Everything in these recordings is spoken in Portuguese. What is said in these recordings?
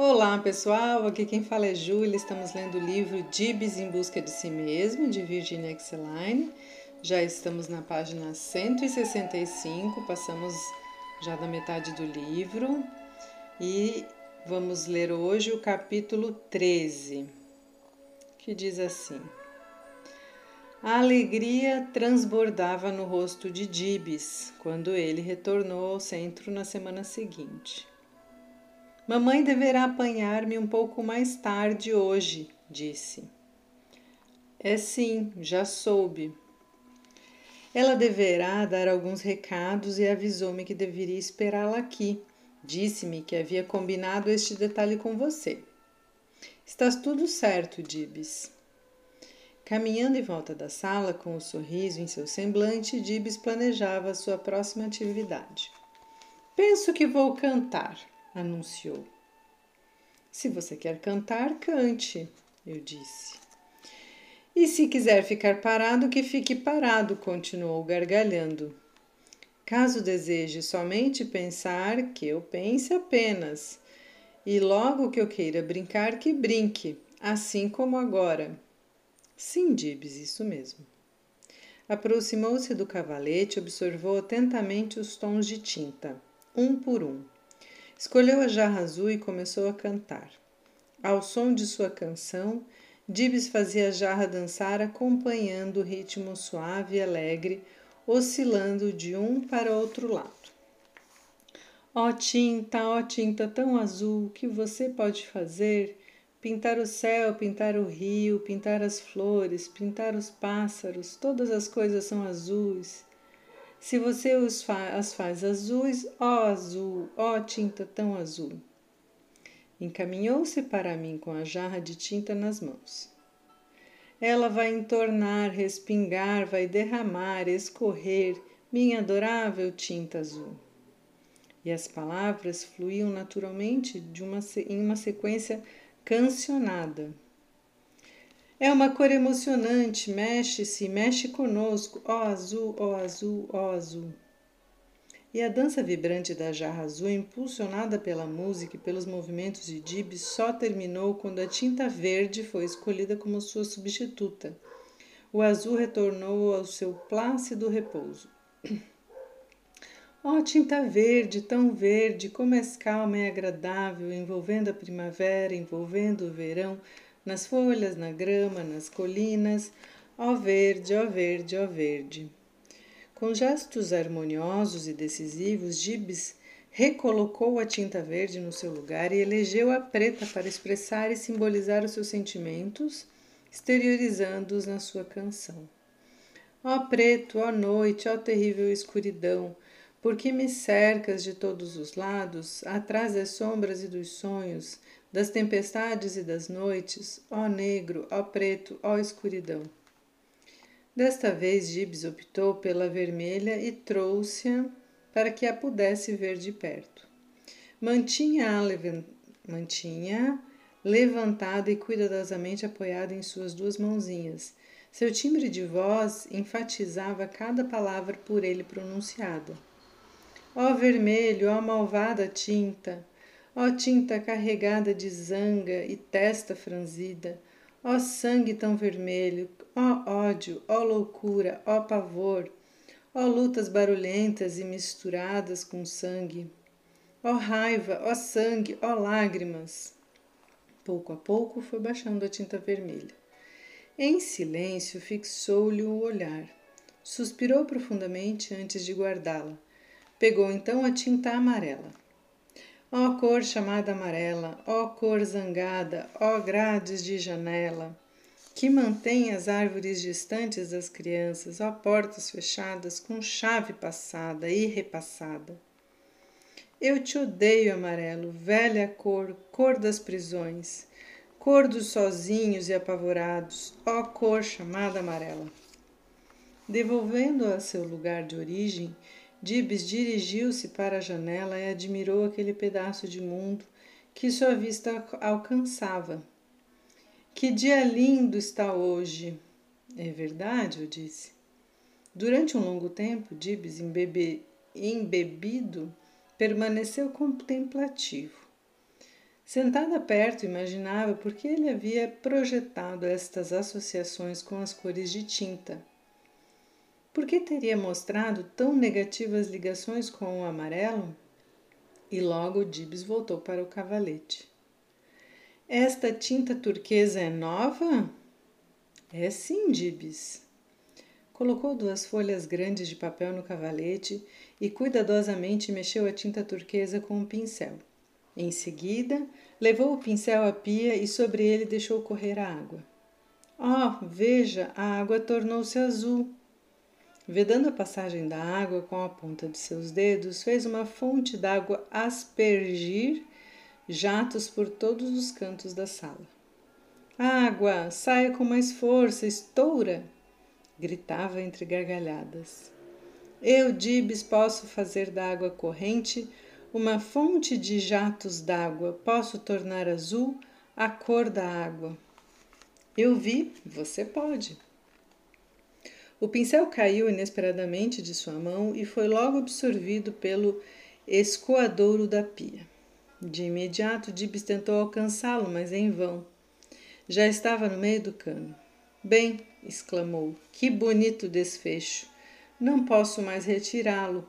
Olá pessoal, aqui quem fala é Júlia. Estamos lendo o livro Dibs em Busca de Si Mesmo, de Virginia Exeline. Já estamos na página 165, passamos já da metade do livro e vamos ler hoje o capítulo 13, que diz assim: A alegria transbordava no rosto de Dibs quando ele retornou ao centro na semana seguinte. Mamãe deverá apanhar-me um pouco mais tarde hoje, disse. É sim, já soube. Ela deverá dar alguns recados e avisou-me que deveria esperá-la aqui. Disse-me que havia combinado este detalhe com você. Estás tudo certo, Dibs. Caminhando em volta da sala com o um sorriso em seu semblante, Dibs planejava sua próxima atividade. Penso que vou cantar anunciou. Se você quer cantar, cante, eu disse. E se quiser ficar parado, que fique parado, continuou gargalhando. Caso deseje somente pensar, que eu pense apenas. E logo que eu queira brincar, que brinque, assim como agora. Sim, Dibs, isso mesmo. Aproximou-se do cavalete e observou atentamente os tons de tinta, um por um. Escolheu a jarra azul e começou a cantar. Ao som de sua canção, Dibs fazia a jarra dançar acompanhando o ritmo suave e alegre, oscilando de um para outro lado. Ó oh, tinta, ó oh, tinta tão azul, que você pode fazer? Pintar o céu, pintar o rio, pintar as flores, pintar os pássaros, todas as coisas são azuis. Se você fa as faz azuis, ó azul, ó tinta tão azul. Encaminhou-se para mim com a jarra de tinta nas mãos. Ela vai entornar, respingar, vai derramar, escorrer, minha adorável tinta azul. E as palavras fluíam naturalmente de uma, em uma sequência cancionada. É uma cor emocionante, mexe-se, mexe conosco, ó azul, ó azul, ó azul. E a dança vibrante da jarra azul, impulsionada pela música e pelos movimentos de Dib, só terminou quando a tinta verde foi escolhida como sua substituta. O azul retornou ao seu plácido repouso. Ó oh, tinta verde, tão verde, como és calma e agradável, envolvendo a primavera, envolvendo o verão, nas folhas, na grama, nas colinas, ó verde, ó verde, ó verde. Com gestos harmoniosos e decisivos, Gibbs recolocou a tinta verde no seu lugar e elegeu a preta para expressar e simbolizar os seus sentimentos, exteriorizando-os na sua canção. Ó preto, ó noite, ó terrível escuridão, por que me cercas de todos os lados, atrás das sombras e dos sonhos, das tempestades e das noites, ó negro, ó preto, ó escuridão. Desta vez Gibbs optou pela vermelha e trouxe-a para que a pudesse ver de perto. Mantinha-a mantinha levantada e cuidadosamente apoiada em suas duas mãozinhas. Seu timbre de voz enfatizava cada palavra por ele pronunciada. Ó vermelho, ó malvada tinta, Ó tinta carregada de zanga e testa franzida, ó sangue tão vermelho, ó ódio, ó loucura, ó pavor, ó lutas barulhentas e misturadas com sangue, ó raiva, ó sangue, ó lágrimas. Pouco a pouco foi baixando a tinta vermelha. Em silêncio, fixou-lhe o olhar. Suspirou profundamente antes de guardá-la. Pegou então a tinta amarela. Ó cor chamada amarela, ó cor zangada, ó grades de janela, que mantém as árvores distantes das crianças, ó portas fechadas com chave passada e repassada. Eu te odeio, amarelo, velha cor, cor das prisões, cor dos sozinhos e apavorados, ó cor chamada amarela. Devolvendo-a a seu lugar de origem, Dibs dirigiu-se para a janela e admirou aquele pedaço de mundo que sua vista alcançava. Que dia lindo está hoje! É verdade, eu disse. Durante um longo tempo, Dibs, embebe, embebido, permaneceu contemplativo. Sentada perto, imaginava por que ele havia projetado estas associações com as cores de tinta. Por que teria mostrado tão negativas ligações com o amarelo? E logo Dibs voltou para o cavalete. Esta tinta turquesa é nova? É sim, Dibs. Colocou duas folhas grandes de papel no cavalete e cuidadosamente mexeu a tinta turquesa com um pincel. Em seguida, levou o pincel à pia e sobre ele deixou correr a água. Oh, veja, a água tornou-se azul. Vedando a passagem da água com a ponta de seus dedos, fez uma fonte d'água aspergir jatos por todos os cantos da sala. Água, saia com mais força, estoura! gritava entre gargalhadas. Eu, Dibs, posso fazer da água corrente uma fonte de jatos d'água, posso tornar azul a cor da água. Eu vi, você pode. O pincel caiu inesperadamente de sua mão e foi logo absorvido pelo escoadouro da pia. De imediato, Dibs tentou alcançá-lo, mas em vão. Já estava no meio do cano. Bem, exclamou, que bonito desfecho. Não posso mais retirá-lo.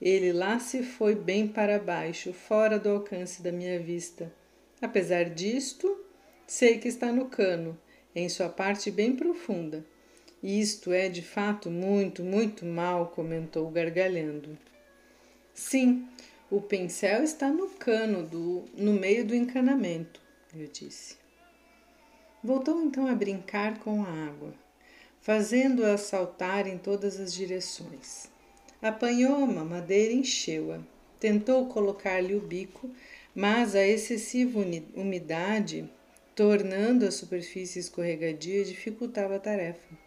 Ele lá se foi bem para baixo, fora do alcance da minha vista. Apesar disto, sei que está no cano, em sua parte bem profunda. Isto é de fato muito, muito mal, comentou gargalhando. Sim, o pincel está no cano, do, no meio do encanamento, eu disse. Voltou então a brincar com a água, fazendo-a saltar em todas as direções. Apanhou a mamadeira e encheu-a. Tentou colocar-lhe o bico, mas a excessiva umidade, tornando a superfície escorregadia, dificultava a tarefa.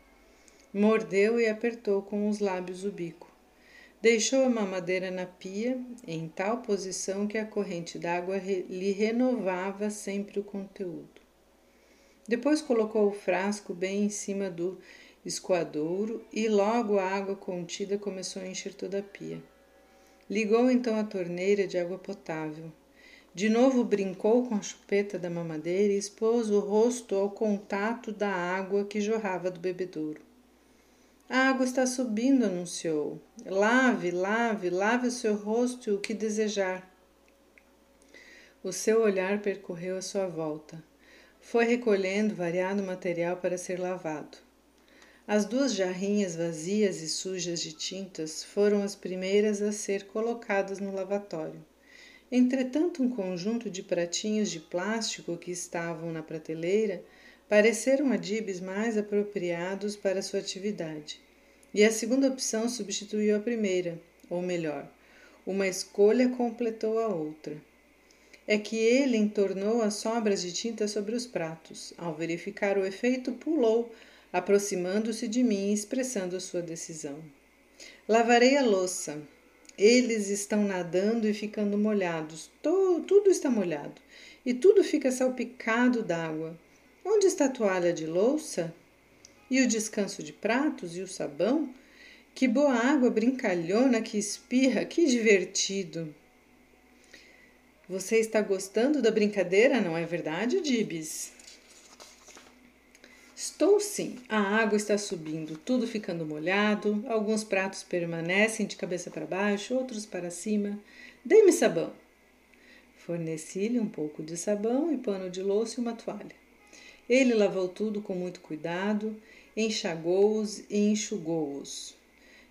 Mordeu e apertou com os lábios o bico. Deixou a mamadeira na pia, em tal posição que a corrente d'água lhe renovava sempre o conteúdo. Depois colocou o frasco bem em cima do escoadouro e logo a água contida começou a encher toda a pia. Ligou então a torneira de água potável. De novo brincou com a chupeta da mamadeira e expôs o rosto ao contato da água que jorrava do bebedouro. A água está subindo, anunciou. Lave, lave, lave o seu rosto e o que desejar. O seu olhar percorreu a sua volta. Foi recolhendo variado material para ser lavado. As duas jarrinhas vazias e sujas de tintas foram as primeiras a ser colocadas no lavatório. Entretanto, um conjunto de pratinhos de plástico que estavam na prateleira pareceram a Dibs mais apropriados para sua atividade. E a segunda opção substituiu a primeira, ou melhor, uma escolha completou a outra. É que ele entornou as sobras de tinta sobre os pratos. Ao verificar o efeito, pulou, aproximando-se de mim e expressando sua decisão. Lavarei a louça. Eles estão nadando e ficando molhados. tudo está molhado. E tudo fica salpicado d'água. Onde está a toalha de louça? E o descanso de pratos e o sabão? Que boa água brincalhona que espirra, que divertido! Você está gostando da brincadeira, não é verdade, Dibs? Estou sim. A água está subindo, tudo ficando molhado. Alguns pratos permanecem de cabeça para baixo, outros para cima. Dê-me sabão. Forneci-lhe um pouco de sabão e pano de louça e uma toalha. Ele lavou tudo com muito cuidado, enxagou-os e enxugou-os.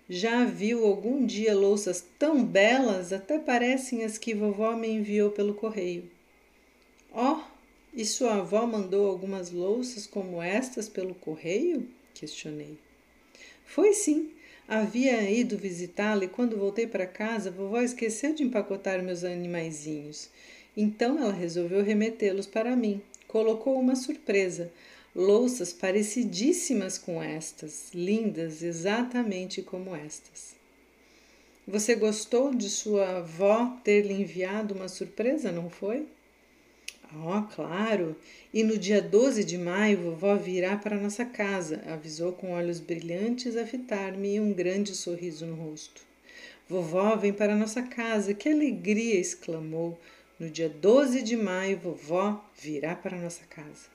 Já viu algum dia louças tão belas, até parecem as que vovó me enviou pelo correio. Ó, oh, e sua avó mandou algumas louças como estas pelo correio? questionei. Foi sim. Havia ido visitá-la e quando voltei para casa, vovó esqueceu de empacotar meus animaizinhos. Então ela resolveu remetê-los para mim, colocou uma surpresa, louças parecidíssimas com estas, lindas exatamente como estas. Você gostou de sua avó ter lhe enviado uma surpresa, não foi? Oh, claro! E no dia 12 de maio, vovó virá para nossa casa, avisou com olhos brilhantes a fitar-me e um grande sorriso no rosto. Vovó vem para nossa casa, que alegria! exclamou, No dia 12 de maio, vovó virá para nossa casa.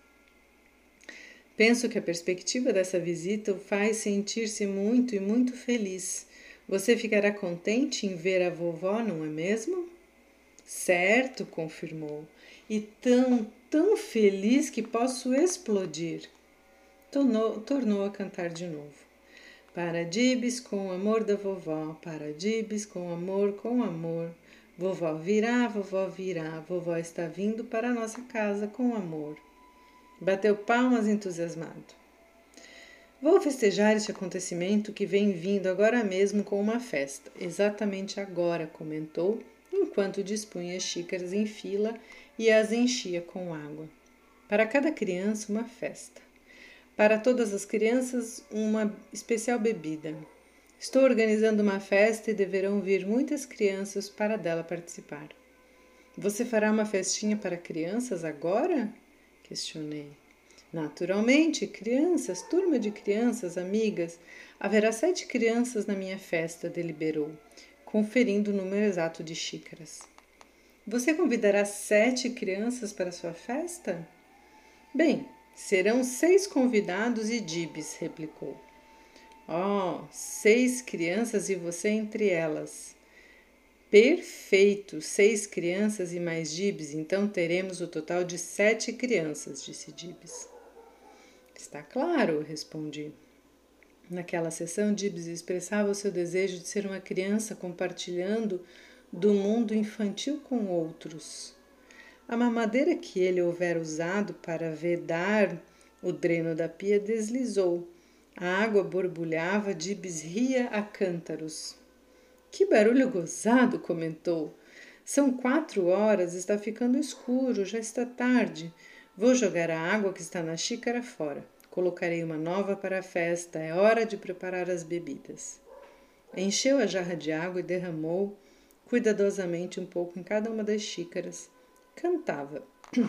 Penso que a perspectiva dessa visita o faz sentir-se muito e muito feliz. Você ficará contente em ver a vovó, não é mesmo? Certo, confirmou. E tão, tão feliz que posso explodir. Tornou, tornou a cantar de novo. Para Dibs com o amor da vovó, para Dibs com amor, com amor. Vovó virá, vovó virá, vovó está vindo para a nossa casa com amor. Bateu palmas entusiasmado. Vou festejar este acontecimento que vem vindo agora mesmo com uma festa. Exatamente agora, comentou, enquanto dispunha as xícaras em fila e as enchia com água. Para cada criança, uma festa. Para todas as crianças, uma especial bebida. Estou organizando uma festa e deverão vir muitas crianças para dela participar. Você fará uma festinha para crianças agora? Questionei. Naturalmente, crianças, turma de crianças, amigas. Haverá sete crianças na minha festa, deliberou, conferindo o número exato de xícaras. Você convidará sete crianças para sua festa? Bem, serão seis convidados e Dibs, replicou. Oh, seis crianças e você entre elas. Perfeito! Seis crianças e mais Dibs, então teremos o total de sete crianças, disse Dibs. Está claro, respondi. Naquela sessão, Dibs expressava o seu desejo de ser uma criança compartilhando do mundo infantil com outros. A mamadeira que ele houvera usado para vedar o dreno da pia deslizou. A água borbulhava, Dibs ria a cântaros. Que barulho gozado! comentou. São quatro horas, está ficando escuro, já está tarde. Vou jogar a água que está na xícara fora. Colocarei uma nova para a festa. É hora de preparar as bebidas. Encheu a jarra de água e derramou cuidadosamente um pouco em cada uma das xícaras. Cantava.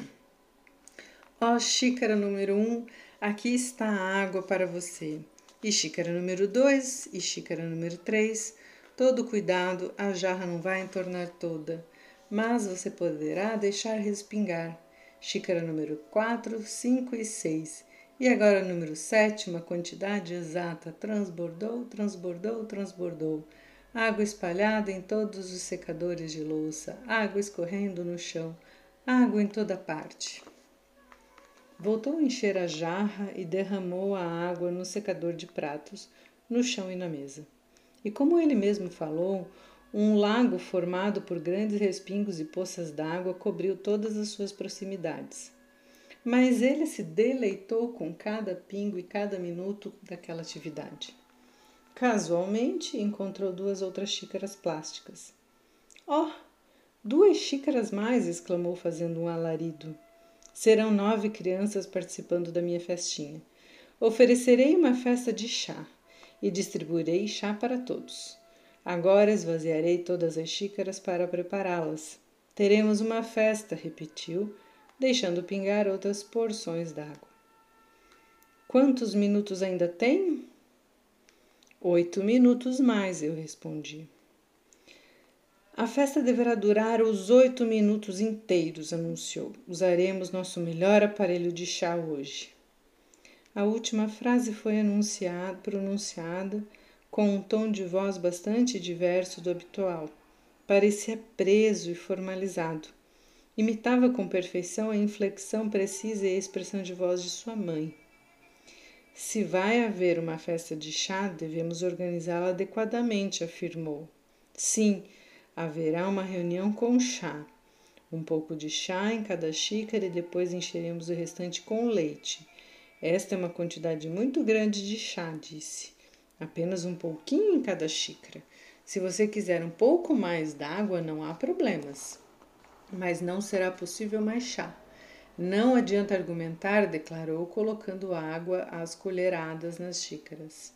Ó oh, xícara número um, aqui está a água para você. E xícara número dois, e xícara número três. Todo cuidado, a jarra não vai entornar toda, mas você poderá deixar respingar. Xícara número 4, 5 e 6. E agora número 7, uma quantidade exata. Transbordou, transbordou, transbordou. Água espalhada em todos os secadores de louça, água escorrendo no chão, água em toda parte. Voltou a encher a jarra e derramou a água no secador de pratos, no chão e na mesa. E como ele mesmo falou, um lago formado por grandes respingos e poças d'água cobriu todas as suas proximidades. Mas ele se deleitou com cada pingo e cada minuto daquela atividade. Casualmente, encontrou duas outras xícaras plásticas. Oh, duas xícaras mais! exclamou, fazendo um alarido. Serão nove crianças participando da minha festinha. Oferecerei uma festa de chá e distribuirei chá para todos. Agora esvaziarei todas as xícaras para prepará-las. Teremos uma festa, repetiu, deixando pingar outras porções d'água. Quantos minutos ainda tenho? Oito minutos mais, eu respondi. A festa deverá durar os oito minutos inteiros, anunciou. Usaremos nosso melhor aparelho de chá hoje. A última frase foi anunciada, pronunciada com um tom de voz bastante diverso do habitual. Parecia preso e formalizado. Imitava com perfeição a inflexão precisa e a expressão de voz de sua mãe. Se vai haver uma festa de chá, devemos organizá-la adequadamente, afirmou. Sim, haverá uma reunião com chá. Um pouco de chá em cada xícara e depois encheremos o restante com leite. Esta é uma quantidade muito grande de chá, disse. Apenas um pouquinho em cada xícara. Se você quiser um pouco mais d'água, não há problemas. Mas não será possível mais chá. Não adianta argumentar, declarou, colocando água às colheradas nas xícaras.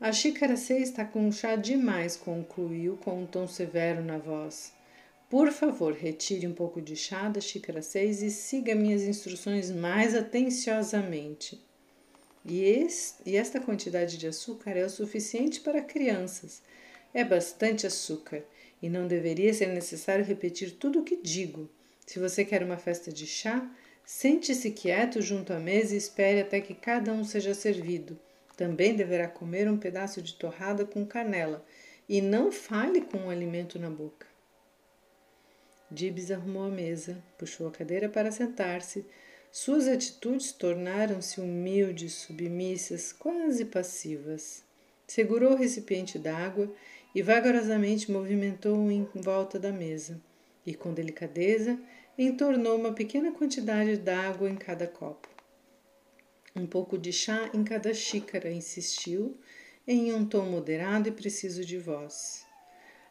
A xícara C está com chá demais, concluiu com um tom severo na voz. Por favor, retire um pouco de chá da xícara 6 e siga minhas instruções mais atenciosamente. E, este, e esta quantidade de açúcar é o suficiente para crianças. É bastante açúcar e não deveria ser necessário repetir tudo o que digo. Se você quer uma festa de chá, sente-se quieto junto à mesa e espere até que cada um seja servido. Também deverá comer um pedaço de torrada com canela e não fale com o alimento na boca. Dibs arrumou a mesa, puxou a cadeira para sentar-se. Suas atitudes tornaram-se humildes, submissas, quase passivas. Segurou o recipiente d'água e vagarosamente movimentou-o em volta da mesa, e com delicadeza entornou uma pequena quantidade d'água em cada copo. Um pouco de chá em cada xícara, insistiu, em um tom moderado e preciso de voz.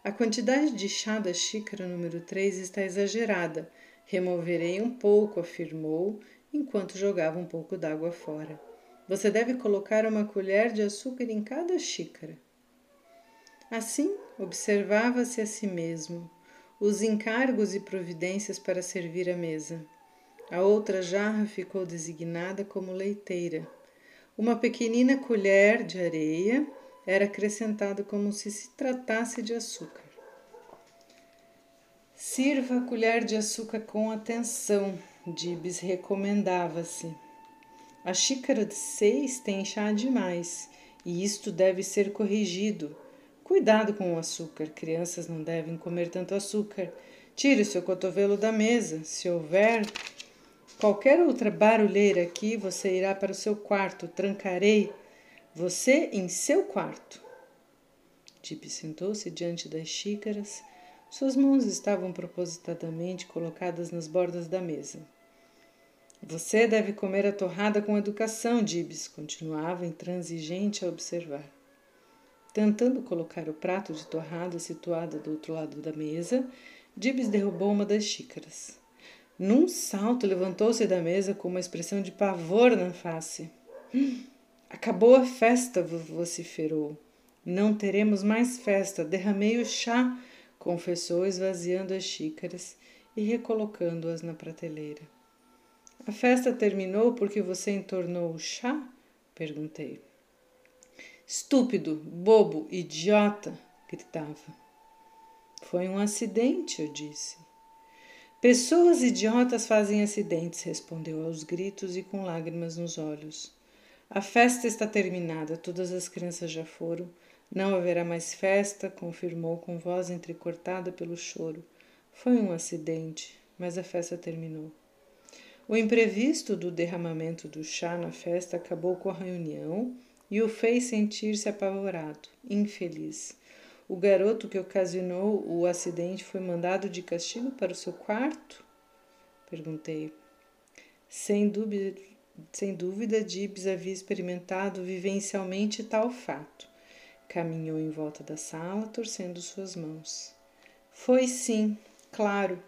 A quantidade de chá da xícara número 3 está exagerada. Removerei um pouco, afirmou, enquanto jogava um pouco d'água fora. Você deve colocar uma colher de açúcar em cada xícara. Assim, observava-se a si mesmo os encargos e providências para servir a mesa. A outra jarra ficou designada como leiteira. Uma pequenina colher de areia era acrescentada como se se tratasse de açúcar. Sirva a colher de açúcar com atenção, Dibs recomendava-se. A xícara de seis tem chá demais e isto deve ser corrigido. Cuidado com o açúcar, crianças não devem comer tanto açúcar. Tire o seu cotovelo da mesa. Se houver qualquer outra barulheira aqui, você irá para o seu quarto. Trancarei você em seu quarto. Tip sentou-se diante das xícaras. Suas mãos estavam propositadamente colocadas nas bordas da mesa. Você deve comer a torrada com educação, Dibs, continuava intransigente a observar. Tentando colocar o prato de torrada situado do outro lado da mesa, Dibs derrubou uma das xícaras. Num salto, levantou-se da mesa com uma expressão de pavor na face. Hum, acabou a festa, vociferou. Não teremos mais festa. Derramei o chá, confessou, esvaziando as xícaras e recolocando-as na prateleira. A festa terminou porque você entornou o chá? perguntei. Estúpido, bobo, idiota! gritava. Foi um acidente, eu disse. Pessoas idiotas fazem acidentes, respondeu aos gritos e com lágrimas nos olhos. A festa está terminada, todas as crianças já foram. Não haverá mais festa, confirmou com voz entrecortada pelo choro. Foi um acidente, mas a festa terminou. O imprevisto do derramamento do chá na festa acabou com a reunião e o fez sentir-se apavorado, infeliz. O garoto que ocasionou o acidente foi mandado de castigo para o seu quarto? Perguntei. Sem dúvida, sem dúvida, Dibs havia experimentado vivencialmente tal fato. Caminhou em volta da sala, torcendo suas mãos. Foi sim, claro.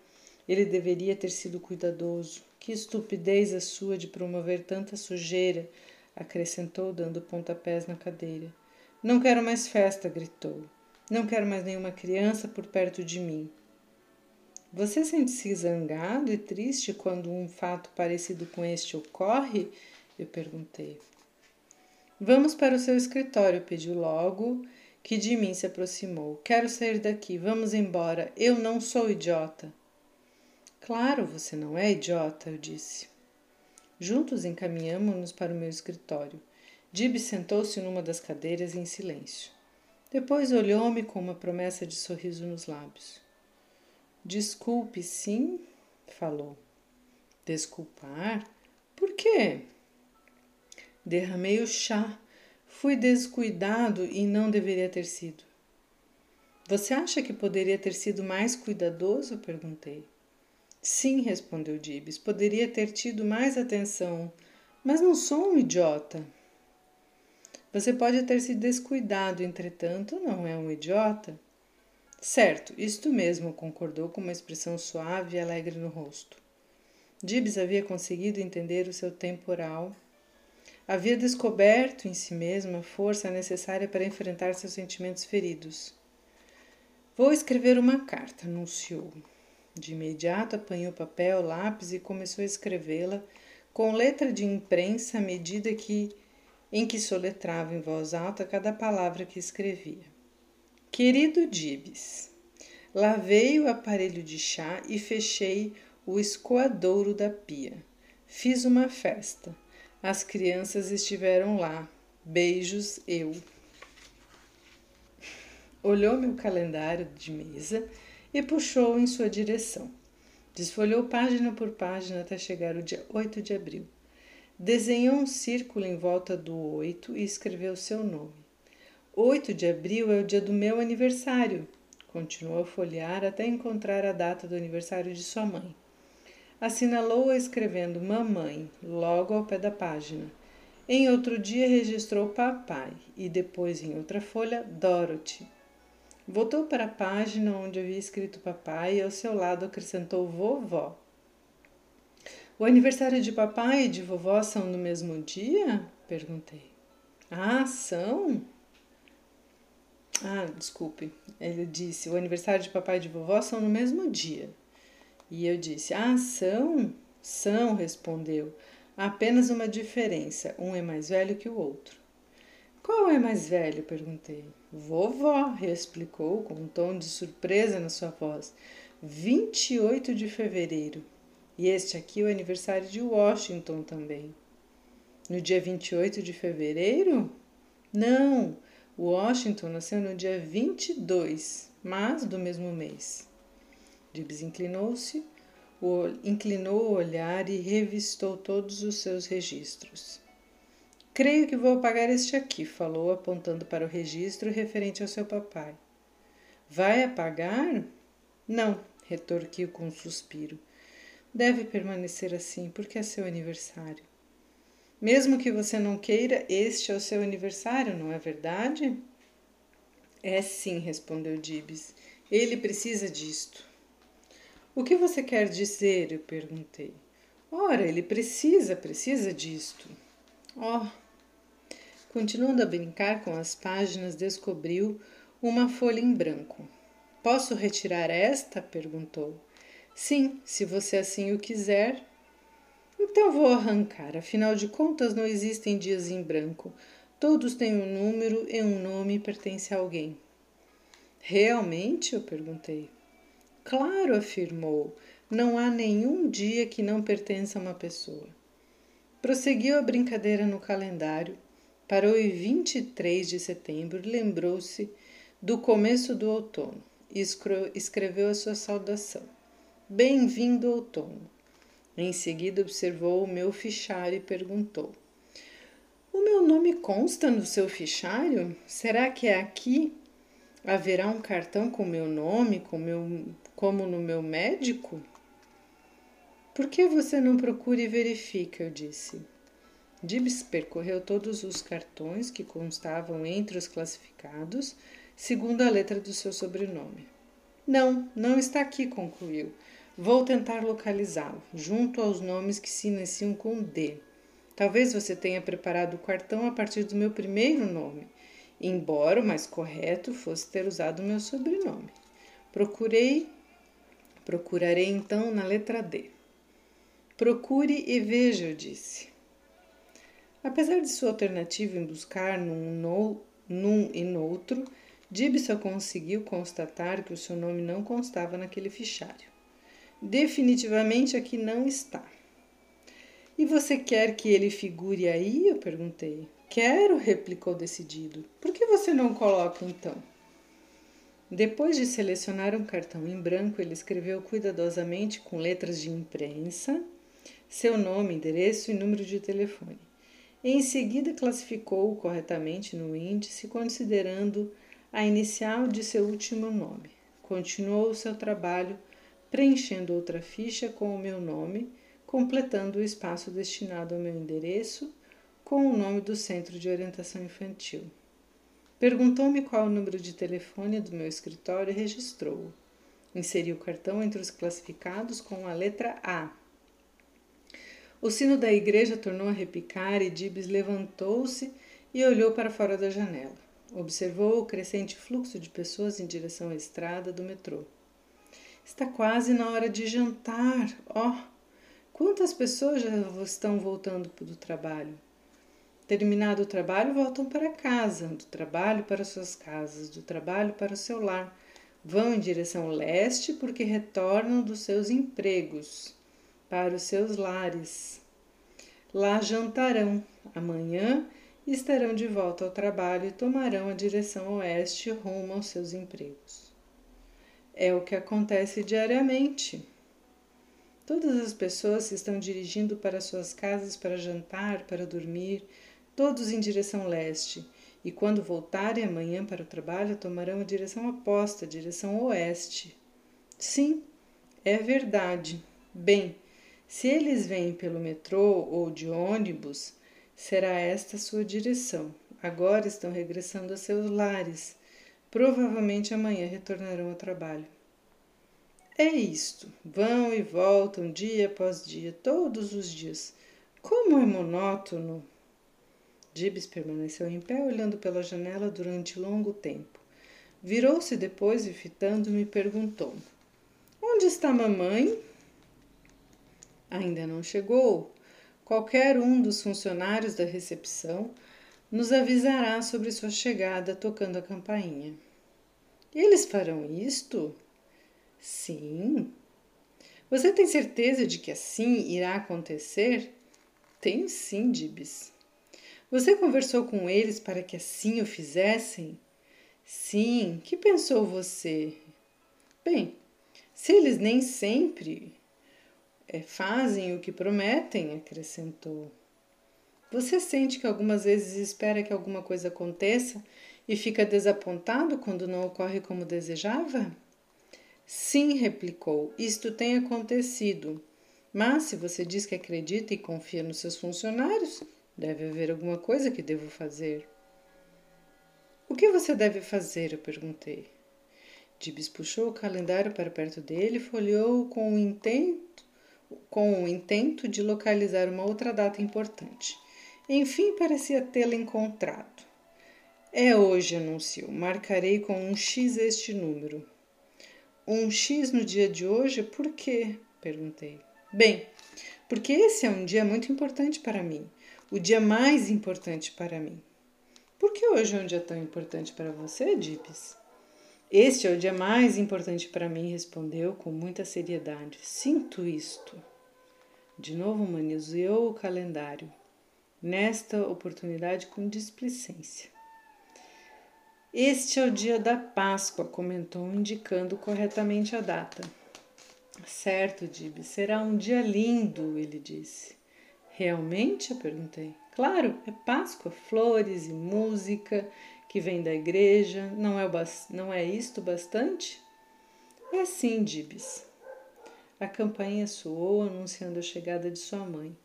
Ele deveria ter sido cuidadoso. Que estupidez a sua de promover tanta sujeira acrescentou, dando pontapés na cadeira. Não quero mais festa, gritou. Não quero mais nenhuma criança por perto de mim. Você sente-se zangado e triste quando um fato parecido com este ocorre? Eu perguntei. Vamos para o seu escritório, pediu logo, que de mim se aproximou. Quero sair daqui, vamos embora. Eu não sou idiota. Claro, você não é idiota, eu disse. Juntos encaminhamos-nos para o meu escritório. Dib sentou-se numa das cadeiras em silêncio. Depois olhou-me com uma promessa de sorriso nos lábios. Desculpe, sim, falou. Desculpar? Por quê? Derramei o chá. Fui descuidado e não deveria ter sido. Você acha que poderia ter sido mais cuidadoso? perguntei. Sim, respondeu Dibs, poderia ter tido mais atenção, mas não sou um idiota. Você pode ter se descuidado, entretanto, não é um idiota? Certo, isto mesmo, concordou com uma expressão suave e alegre no rosto. Dibs havia conseguido entender o seu temporal. Havia descoberto em si mesmo a força necessária para enfrentar seus sentimentos feridos. Vou escrever uma carta, anunciou. De imediato apanhou papel, lápis e começou a escrevê-la com letra de imprensa à medida que em que soletrava em voz alta cada palavra que escrevia. Querido Dibes, Lavei o aparelho de chá e fechei o escoadouro da pia. Fiz uma festa. As crianças estiveram lá. Beijos, eu. Olhou meu calendário de mesa e puxou em sua direção. Desfolhou página por página até chegar o dia 8 de abril. Desenhou um círculo em volta do 8 e escreveu seu nome. 8 de abril é o dia do meu aniversário. Continuou a folhear até encontrar a data do aniversário de sua mãe. Assinalou-a escrevendo Mamãe logo ao pé da página. Em outro dia registrou Papai e depois em outra folha Dorothy. Voltou para a página onde havia escrito papai e ao seu lado acrescentou vovó. O aniversário de papai e de vovó são no mesmo dia? perguntei. Ah, são? Ah, desculpe. Ele disse: o aniversário de papai e de vovó são no mesmo dia. E eu disse: Ah, são? São, respondeu. Há apenas uma diferença: um é mais velho que o outro. Qual é mais velho? perguntei. Vovó, explicou com um tom de surpresa na sua voz. 28 de fevereiro. E este aqui é o aniversário de Washington também. No dia 28 de fevereiro? Não, Washington nasceu no dia 22, mas do mesmo mês. Gibbs inclinou-se, inclinou o olhar e revistou todos os seus registros. Creio que vou apagar este aqui, falou, apontando para o registro referente ao seu papai. Vai apagar? Não, retorquiu com um suspiro. Deve permanecer assim, porque é seu aniversário. Mesmo que você não queira, este é o seu aniversário, não é verdade? É sim, respondeu Dibs. Ele precisa disto. O que você quer dizer? Eu perguntei. Ora, ele precisa, precisa disto. Oh! Continuando a brincar com as páginas, descobriu uma folha em branco. Posso retirar esta? perguntou. Sim, se você assim o quiser. Então vou arrancar, afinal de contas não existem dias em branco. Todos têm um número e um nome pertence a alguém. Realmente? eu perguntei. Claro, afirmou, não há nenhum dia que não pertença a uma pessoa. Prosseguiu a brincadeira no calendário, parou em 23 de setembro lembrou-se do começo do outono e escreveu a sua saudação. Bem-vindo, outono. Em seguida, observou o meu fichário e perguntou: O meu nome consta no seu fichário? Será que é aqui haverá um cartão com meu nome, com meu, como no meu médico? Por que você não procura e verifica? Eu disse. Dibs percorreu todos os cartões que constavam entre os classificados, segundo a letra do seu sobrenome. Não, não está aqui, concluiu. Vou tentar localizá-lo, junto aos nomes que se iniciam com D. Talvez você tenha preparado o cartão a partir do meu primeiro nome embora o mais correto fosse ter usado o meu sobrenome. Procurei, procurarei então na letra D. Procure e veja, eu disse. Apesar de sua alternativa em buscar num, no, num e noutro, Dib só conseguiu constatar que o seu nome não constava naquele fichário. Definitivamente aqui não está. E você quer que ele figure aí? Eu perguntei. Quero, replicou decidido. Por que você não coloca então? Depois de selecionar um cartão em branco, ele escreveu cuidadosamente com letras de imprensa seu nome, endereço e número de telefone. Em seguida, classificou-o corretamente no índice, considerando a inicial de seu último nome. Continuou o seu trabalho, preenchendo outra ficha com o meu nome, completando o espaço destinado ao meu endereço com o nome do Centro de Orientação Infantil. Perguntou-me qual o número de telefone do meu escritório e registrou-o. Inseriu o cartão entre os classificados com a letra A. O sino da igreja tornou a repicar e Dibs levantou-se e olhou para fora da janela. Observou o crescente fluxo de pessoas em direção à estrada do metrô. Está quase na hora de jantar. Oh, quantas pessoas já estão voltando do trabalho? Terminado o trabalho, voltam para casa, do trabalho para suas casas, do trabalho para o seu lar, Vão em direção leste porque retornam dos seus empregos para os seus lares. Lá jantarão amanhã estarão de volta ao trabalho e tomarão a direção oeste rumo aos seus empregos. É o que acontece diariamente. Todas as pessoas se estão dirigindo para suas casas para jantar, para dormir, todos em direção leste, e quando voltarem amanhã para o trabalho, tomarão a direção oposta, a direção oeste. Sim, é verdade. Bem, se eles vêm pelo metrô ou de ônibus, será esta sua direção. Agora estão regressando a seus lares. Provavelmente amanhã retornarão ao trabalho. É isto. Vão e voltam dia após dia, todos os dias. Como é monótono! Gibbs permaneceu em pé olhando pela janela durante longo tempo. Virou-se depois e, fitando-me, perguntou: Onde está mamãe? Ainda não chegou. Qualquer um dos funcionários da recepção nos avisará sobre sua chegada tocando a campainha. Eles farão isto? Sim. Você tem certeza de que assim irá acontecer? Tenho sim, Dibs. Você conversou com eles para que assim o fizessem? Sim. Que pensou você? Bem, se eles nem sempre é, fazem o que prometem, acrescentou. Você sente que algumas vezes espera que alguma coisa aconteça e fica desapontado quando não ocorre como desejava? Sim, replicou, isto tem acontecido. Mas se você diz que acredita e confia nos seus funcionários, deve haver alguma coisa que devo fazer. O que você deve fazer? Eu perguntei. Dibs puxou o calendário para perto dele e folheou com o intento, com o intento de localizar uma outra data importante. Enfim, parecia tê-la encontrado. É hoje, anunciou. Marcarei com um X este número. Um X no dia de hoje? Por quê? perguntei. Bem, porque esse é um dia muito importante para mim, o dia mais importante para mim. Por que hoje é um dia tão importante para você, Dibs? Este é o dia mais importante para mim, respondeu com muita seriedade. Sinto isto. De novo manuseou o calendário, nesta oportunidade com displicência. Este é o dia da Páscoa, comentou, indicando corretamente a data. Certo, Dib, será um dia lindo, ele disse. Realmente? Eu perguntei. Claro, é Páscoa, flores e música que vem da igreja. Não é, não é isto bastante? É sim, Dibs. A campainha soou, anunciando a chegada de sua mãe.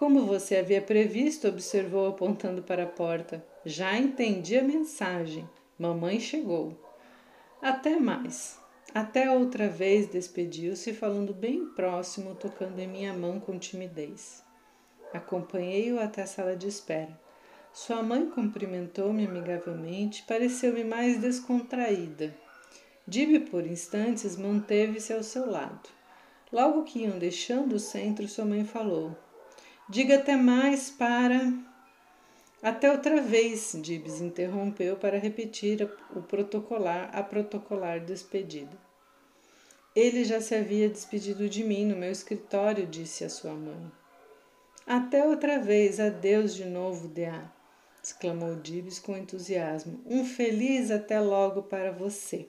Como você havia previsto, observou apontando para a porta. Já entendi a mensagem. Mamãe chegou. Até mais. Até outra vez despediu-se, falando bem próximo, tocando em minha mão com timidez. Acompanhei-o até a sala de espera. Sua mãe cumprimentou-me amigavelmente, pareceu-me mais descontraída. Dib, por instantes, manteve-se ao seu lado. Logo que iam deixando o centro, sua mãe falou: Diga até mais para. Até outra vez, Dibs interrompeu para repetir o protocolar, a protocolar despedida. Ele já se havia despedido de mim no meu escritório, disse a sua mãe. Até outra vez, adeus de novo, Dea, exclamou Dibs com entusiasmo. Um feliz até logo para você.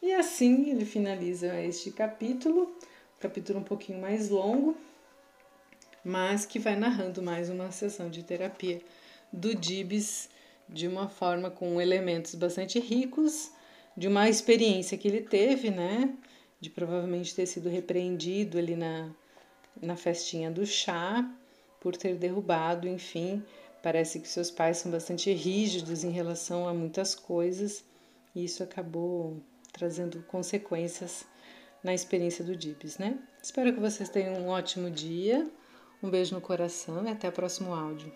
E assim ele finaliza este capítulo, capítulo um pouquinho mais longo, mas que vai narrando mais uma sessão de terapia do Dibs de uma forma com elementos bastante ricos, de uma experiência que ele teve, né? De provavelmente ter sido repreendido ali na, na festinha do chá por ter derrubado, enfim. Parece que seus pais são bastante rígidos em relação a muitas coisas e isso acabou trazendo consequências na experiência do Dibs, né? Espero que vocês tenham um ótimo dia. Um beijo no coração e até o próximo áudio.